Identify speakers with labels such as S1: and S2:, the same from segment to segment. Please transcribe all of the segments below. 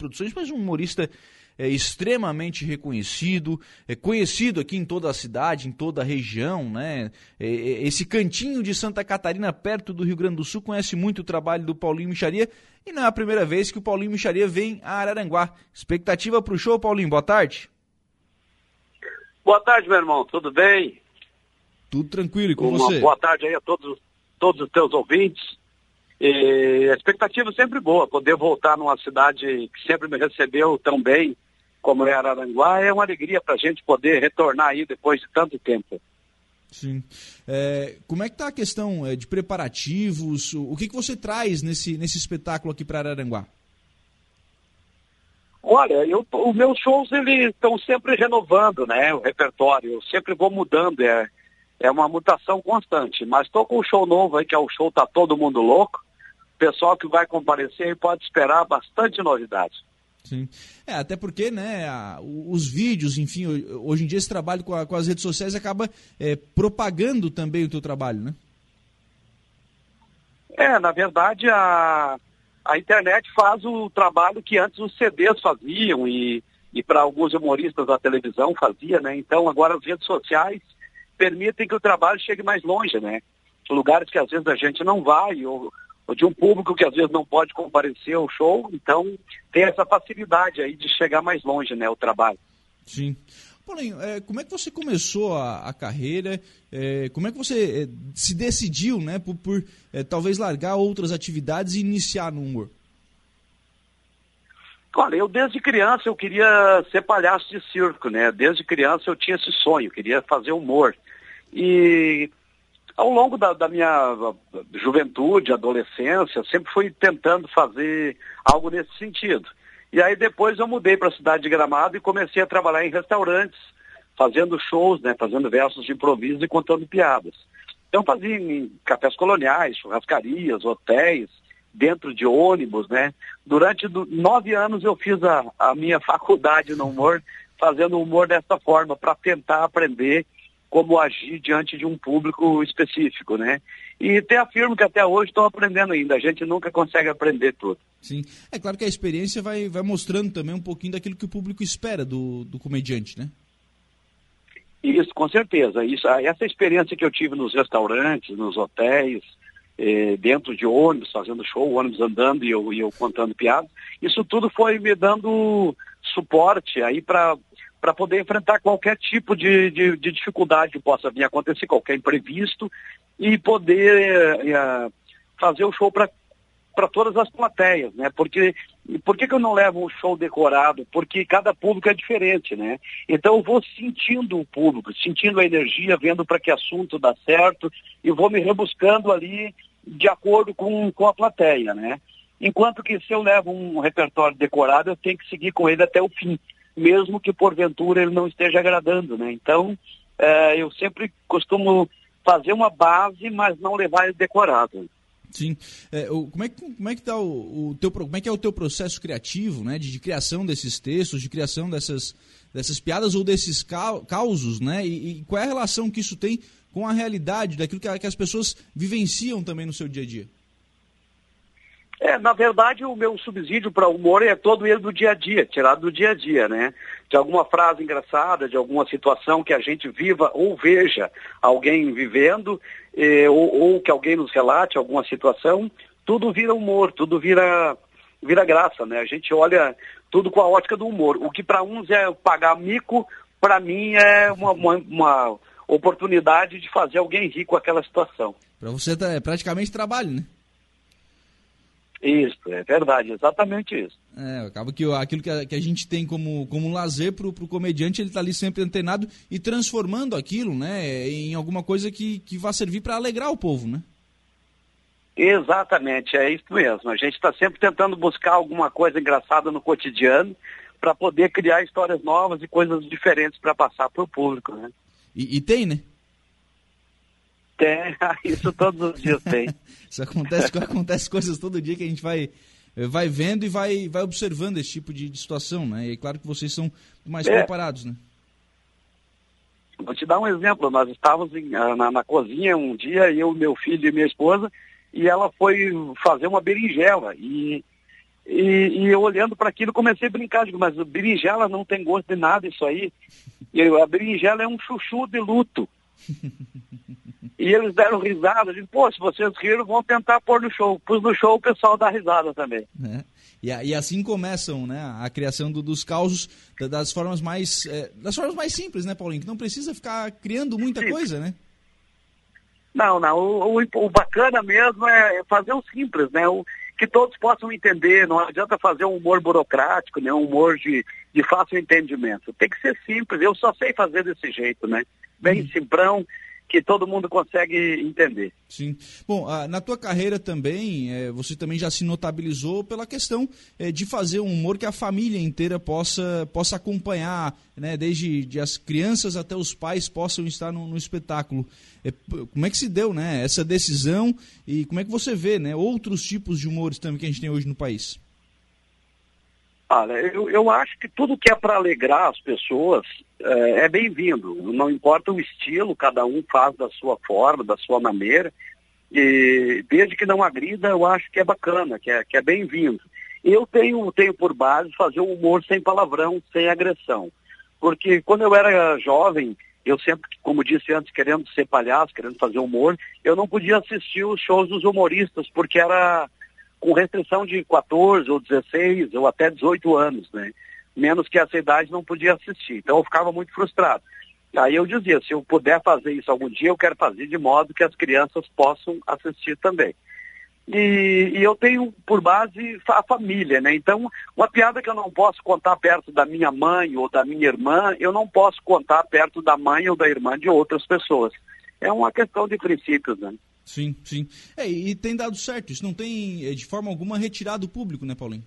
S1: produções, mas um humorista é, extremamente reconhecido, é, conhecido aqui em toda a cidade, em toda a região, né? É, é, esse cantinho de Santa Catarina, perto do Rio Grande do Sul, conhece muito o trabalho do Paulinho Micharia e não é a primeira vez que o Paulinho Micharia vem a Araranguá. Expectativa para o show, Paulinho? Boa tarde.
S2: Boa tarde, meu irmão. Tudo bem?
S1: Tudo tranquilo e com
S2: Uma
S1: você?
S2: Boa tarde aí a todos, todos os teus ouvintes. E a expectativa é sempre boa, poder voltar numa cidade que sempre me recebeu tão bem como é Araranguá, é uma alegria para a gente poder retornar aí depois de tanto tempo.
S1: Sim. É, como é que está a questão é, de preparativos? O que, que você traz nesse, nesse espetáculo aqui para Araranguá?
S2: Olha, eu, os meus shows eles estão sempre renovando, né? O repertório, eu sempre vou mudando, é, é uma mutação constante. Mas estou com um show novo aí, que é o show Tá Todo Mundo Louco. Pessoal que vai comparecer aí pode esperar bastante novidade.
S1: Sim. É, até porque, né, os vídeos, enfim, hoje em dia esse trabalho com, a, com as redes sociais acaba é, propagando também o teu trabalho, né?
S2: É, na verdade, a, a internet faz o trabalho que antes os CDs faziam e, e para alguns humoristas da televisão fazia, né? Então, agora as redes sociais permitem que o trabalho chegue mais longe, né? Lugares que às vezes a gente não vai, ou de um público que às vezes não pode comparecer ao show, então tem essa facilidade aí de chegar mais longe, né, o trabalho.
S1: Sim. Paulinho, é, como é que você começou a, a carreira? É, como é que você é, se decidiu, né, por, por talvez largar outras atividades e iniciar no humor?
S2: Olha, eu desde criança eu queria ser palhaço de circo, né? Desde criança eu tinha esse sonho, queria fazer humor. E ao longo da, da, minha juventude, adolescência, sempre fui tentando fazer algo nesse sentido. E aí depois eu mudei para a cidade de Gramado e comecei a trabalhar em restaurantes, fazendo shows, né, fazendo versos de improviso e contando piadas. Então fazia em cafés coloniais, churrascarias, hotéis, dentro de ônibus, né? Durante nove anos eu fiz a, a minha faculdade no humor, fazendo humor dessa forma, para tentar aprender como agir diante de um público específico, né? E até afirmo que até hoje estou aprendendo ainda, a gente nunca consegue aprender tudo.
S1: Sim, é claro que a experiência vai, vai mostrando também um pouquinho daquilo que o público espera do, do comediante, né?
S2: Isso, com certeza. Isso, essa experiência que eu tive nos restaurantes, nos hotéis, eh, dentro de ônibus, fazendo show, ônibus andando e eu, e eu contando piadas, isso tudo foi me dando suporte aí para para poder enfrentar qualquer tipo de, de, de, dificuldade que possa vir a acontecer, qualquer imprevisto, e poder é, fazer o show para todas as plateias, né? Porque por que, que eu não levo um show decorado? Porque cada público é diferente, né? Então eu vou sentindo o público, sentindo a energia, vendo para que assunto dá certo, e vou me rebuscando ali de acordo com, com a plateia, né? Enquanto que se eu levo um repertório decorado, eu tenho que seguir com ele até o fim mesmo que porventura ele não esteja agradando, né? Então, é, eu sempre costumo fazer uma base, mas não levar ele decorado.
S1: Sim. É, o, como é como é que tá o, o, teu como é que é o teu processo criativo, né, de, de criação desses textos, de criação dessas dessas piadas ou desses causos, né? E, e, qual é a relação que isso tem com a realidade daquilo que, que as pessoas vivenciam também no seu dia a dia?
S2: É, na verdade, o meu subsídio para humor é todo ele do dia a dia, tirado do dia a dia, né? De alguma frase engraçada, de alguma situação que a gente viva ou veja alguém vivendo, eh, ou, ou, que alguém nos relate alguma situação, tudo vira humor, tudo vira, vira graça, né? A gente olha tudo com a ótica do humor. O que para uns é pagar mico, para mim é uma, uma, uma oportunidade de fazer alguém rir com aquela situação.
S1: Para você é praticamente trabalho, né?
S2: Isso, é verdade, exatamente isso.
S1: É, acaba que aquilo que a, que a gente tem como, como lazer para o comediante, ele está ali sempre antenado e transformando aquilo, né, em alguma coisa que, que vá servir para alegrar o povo, né?
S2: Exatamente, é isso mesmo. A gente está sempre tentando buscar alguma coisa engraçada no cotidiano para poder criar histórias novas e coisas diferentes para passar para o público, né?
S1: E, e tem, né?
S2: Tem, isso todos os dias tem.
S1: isso acontece, acontece coisas todo dia que a gente vai, vai vendo e vai, vai observando esse tipo de, de situação, né? E é claro que vocês são mais é. preparados, né?
S2: Vou te dar um exemplo. Nós estávamos em, ah, na, na, cozinha um dia, eu, meu filho e minha esposa, e ela foi fazer uma berinjela. E, E, e eu olhando para aquilo comecei a brincar, digo, mas berinjela não tem gosto de nada isso aí. E eu, a berinjela é um chuchu de luto. e eles deram risada, digo, pô, se vocês riram, vão tentar pôr no show. Pus no show, o pessoal dá risada também.
S1: É. E, e, assim começam né, a criação do, dos causos das formas mais é, das formas mais simples, né, Paulinho? Que não precisa ficar criando muita Sim. coisa, né?
S2: Não, não. O, o, o, bacana mesmo é fazer o simples, né? O, que todos possam entender. Não adianta fazer um humor burocrático, né? um humor de, de fácil entendimento. Tem que ser simples. Eu só sei fazer desse jeito, né? Bem hum. simprão, que todo mundo consegue entender.
S1: Sim. Bom, na tua carreira também, é, você também já se notabilizou pela questão é, de fazer um humor que a família inteira possa, possa acompanhar, né? desde de as crianças até os pais possam estar no, no espetáculo. É, como é que se deu né, essa decisão e como é que você vê né, outros tipos de humores também que a gente tem hoje no país?
S2: Olha, eu, eu acho que tudo que é para alegrar as pessoas é, é bem-vindo. Não importa o estilo, cada um faz da sua forma, da sua maneira. E desde que não agrida, eu acho que é bacana, que é, que é bem-vindo. Eu tenho, tenho por base fazer um humor sem palavrão, sem agressão. Porque quando eu era jovem, eu sempre, como disse antes, querendo ser palhaço, querendo fazer humor, eu não podia assistir os shows dos humoristas, porque era com restrição de 14 ou 16 ou até 18 anos, né? Menos que essa idade não podia assistir. Então eu ficava muito frustrado. Aí eu dizia, se eu puder fazer isso algum dia, eu quero fazer de modo que as crianças possam assistir também. E, e, eu tenho por base a família, né? Então, uma piada que eu não posso contar perto da minha mãe ou da minha irmã, eu não posso contar perto da mãe ou da irmã de outras pessoas. É uma questão de princípios, né?
S1: Sim, sim. É, e tem dado certo, isso não tem é, de forma alguma retirado o público, né, Paulinho?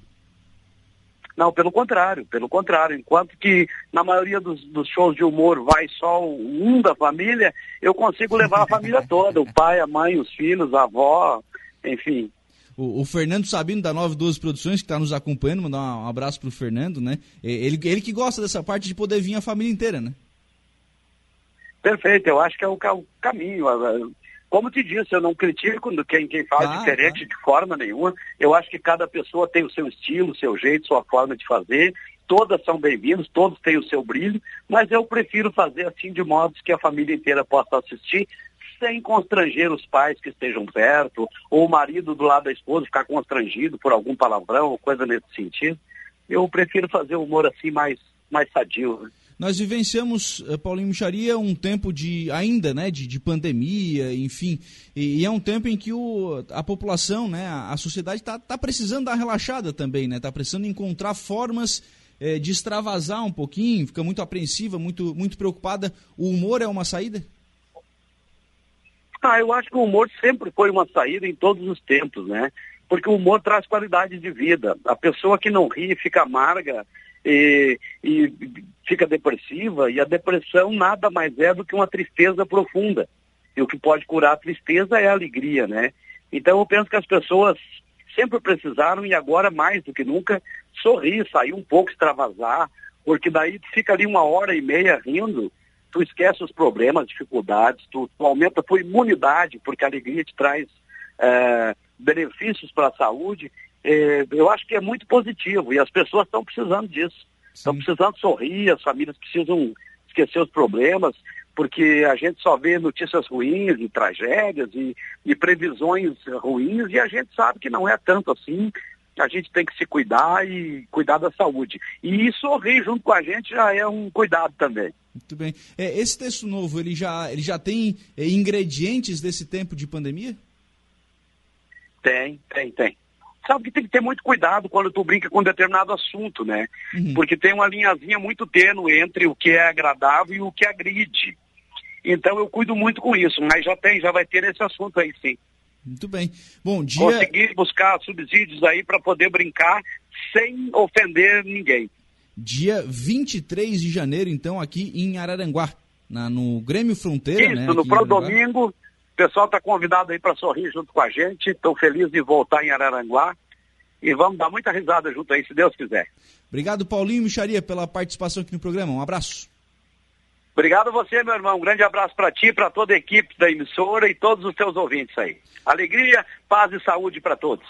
S2: Não, pelo contrário, pelo contrário. Enquanto que na maioria dos, dos, shows de humor vai só um da família, eu consigo levar a família toda, o pai, a mãe, os filhos, a avó, enfim.
S1: O, o Fernando Sabino da 912 Produções, que está nos acompanhando, mandar um abraço para o Fernando, né? Ele, ele que gosta dessa parte de poder vir a família inteira, né?
S2: Perfeito, eu acho que é o, o caminho. Como te disse, eu não critico quem, quem faz ah, diferente ah. de forma nenhuma. Eu acho que cada pessoa tem o seu estilo, o seu jeito, sua forma de fazer. Todas são bem-vindos, todos têm o seu brilho, mas eu prefiro fazer assim de modo que a família inteira possa assistir sem constranger os pais que estejam perto, ou o marido do lado da esposa ficar constrangido por algum palavrão ou coisa nesse sentido. Eu prefiro fazer o humor assim mais, mais sadio. Né?
S1: Nós vivenciamos, eh, Paulinho Micharia, um tempo de ainda, né, de, de pandemia, enfim, e, e, é um tempo em que o, a população, né, a, a sociedade está tá precisando dar relaxada também, né, está precisando encontrar formas é, de extravasar um pouquinho, fica muito apreensiva, muito, muito preocupada. O humor é uma saída?
S2: Ah, eu acho que o humor sempre foi uma saída em todos os tempos, né? Porque o humor traz qualidade de vida. A pessoa que não ri fica amarga, e, e fica depressiva, e a depressão nada mais é do que uma tristeza profunda. E o que pode curar a tristeza é a alegria, né? Então eu penso que as pessoas sempre precisaram, e agora mais do que nunca, sorrir, sair um pouco, extravasar, porque daí tu fica ali uma hora e meia rindo, tu esquece os problemas, dificuldades, tu, tu aumenta a tua imunidade, porque a alegria te traz é, benefícios para a saúde, é, eu acho que é muito positivo e as pessoas estão precisando disso. Estão precisando sorrir, as famílias precisam esquecer os problemas, porque a gente só vê notícias ruins e tragédias e, e previsões ruins e a gente sabe que não é tanto assim. A gente tem que se cuidar e cuidar da saúde. E sorrir junto com a gente já é um cuidado também.
S1: Muito bem. É, esse texto novo, ele já, ele já tem é, ingredientes desse tempo de pandemia?
S2: Tem, tem, tem sabe que tem que ter muito cuidado quando tu brinca com determinado assunto, né? Uhum. Porque tem uma linhazinha muito tênue entre o que é agradável e o que agride. Então eu cuido muito com isso, mas já tem, já vai ter esse assunto aí sim.
S1: Muito bem. Bom dia.
S2: Conseguir buscar subsídios aí para poder brincar sem ofender ninguém.
S1: Dia 23 de janeiro, então, aqui em Araranguá, na, no Grêmio Fronteira,
S2: Isso,
S1: né?
S2: no Pro Domingo, o pessoal está convidado aí para sorrir junto com a gente. Estou feliz de voltar em Araranguá. E vamos dar muita risada junto aí, se Deus quiser.
S1: Obrigado, Paulinho Micharia, pela participação aqui no programa. Um abraço.
S2: Obrigado a você, meu irmão. Um grande abraço para ti, para toda a equipe da emissora e todos os teus ouvintes aí. Alegria, paz e saúde para todos.